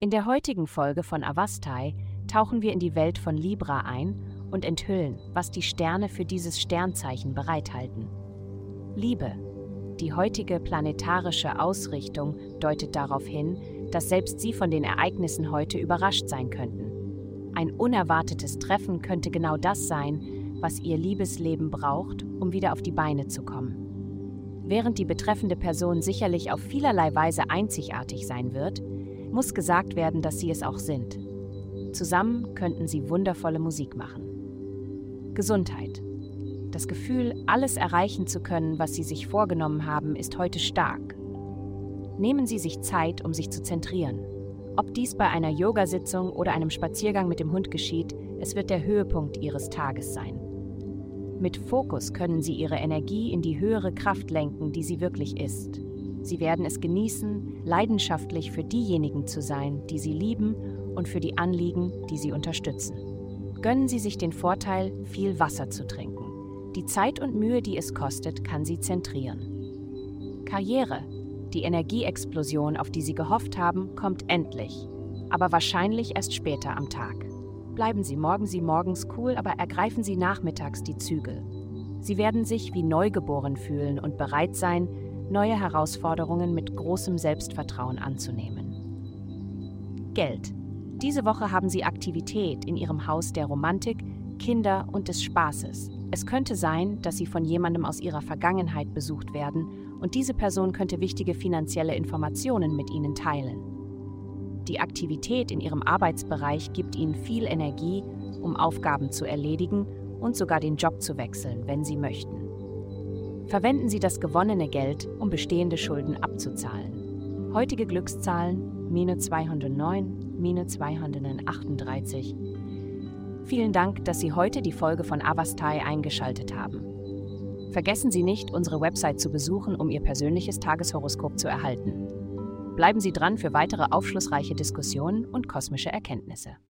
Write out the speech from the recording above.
In der heutigen Folge von Avastai tauchen wir in die Welt von Libra ein und enthüllen, was die Sterne für dieses Sternzeichen bereithalten. Liebe. Die heutige planetarische Ausrichtung deutet darauf hin, dass selbst Sie von den Ereignissen heute überrascht sein könnten. Ein unerwartetes Treffen könnte genau das sein, was Ihr Liebesleben braucht, um wieder auf die Beine zu kommen. Während die betreffende Person sicherlich auf vielerlei Weise einzigartig sein wird, muss gesagt werden, dass sie es auch sind. Zusammen könnten sie wundervolle Musik machen. Gesundheit. Das Gefühl, alles erreichen zu können, was Sie sich vorgenommen haben, ist heute stark. Nehmen Sie sich Zeit, um sich zu zentrieren. Ob dies bei einer Yogasitzung oder einem Spaziergang mit dem Hund geschieht, es wird der Höhepunkt Ihres Tages sein. Mit Fokus können Sie Ihre Energie in die höhere Kraft lenken, die sie wirklich ist. Sie werden es genießen, leidenschaftlich für diejenigen zu sein, die Sie lieben und für die Anliegen, die Sie unterstützen. Gönnen Sie sich den Vorteil, viel Wasser zu trinken. Die Zeit und Mühe, die es kostet, kann Sie zentrieren. Karriere. Die Energieexplosion, auf die Sie gehofft haben, kommt endlich, aber wahrscheinlich erst später am Tag. Bleiben Sie morgen Sie morgens cool, aber ergreifen Sie nachmittags die Zügel. Sie werden sich wie neugeboren fühlen und bereit sein, neue Herausforderungen mit großem Selbstvertrauen anzunehmen. Geld. Diese Woche haben Sie Aktivität in Ihrem Haus der Romantik, Kinder und des Spaßes. Es könnte sein, dass Sie von jemandem aus Ihrer Vergangenheit besucht werden und diese Person könnte wichtige finanzielle Informationen mit Ihnen teilen. Die Aktivität in Ihrem Arbeitsbereich gibt Ihnen viel Energie, um Aufgaben zu erledigen und sogar den Job zu wechseln, wenn Sie möchten. Verwenden Sie das gewonnene Geld, um bestehende Schulden abzuzahlen. Heutige Glückszahlen minus 209, minus 238. Vielen Dank, dass Sie heute die Folge von Avastai eingeschaltet haben. Vergessen Sie nicht, unsere Website zu besuchen, um Ihr persönliches Tageshoroskop zu erhalten. Bleiben Sie dran für weitere aufschlussreiche Diskussionen und kosmische Erkenntnisse.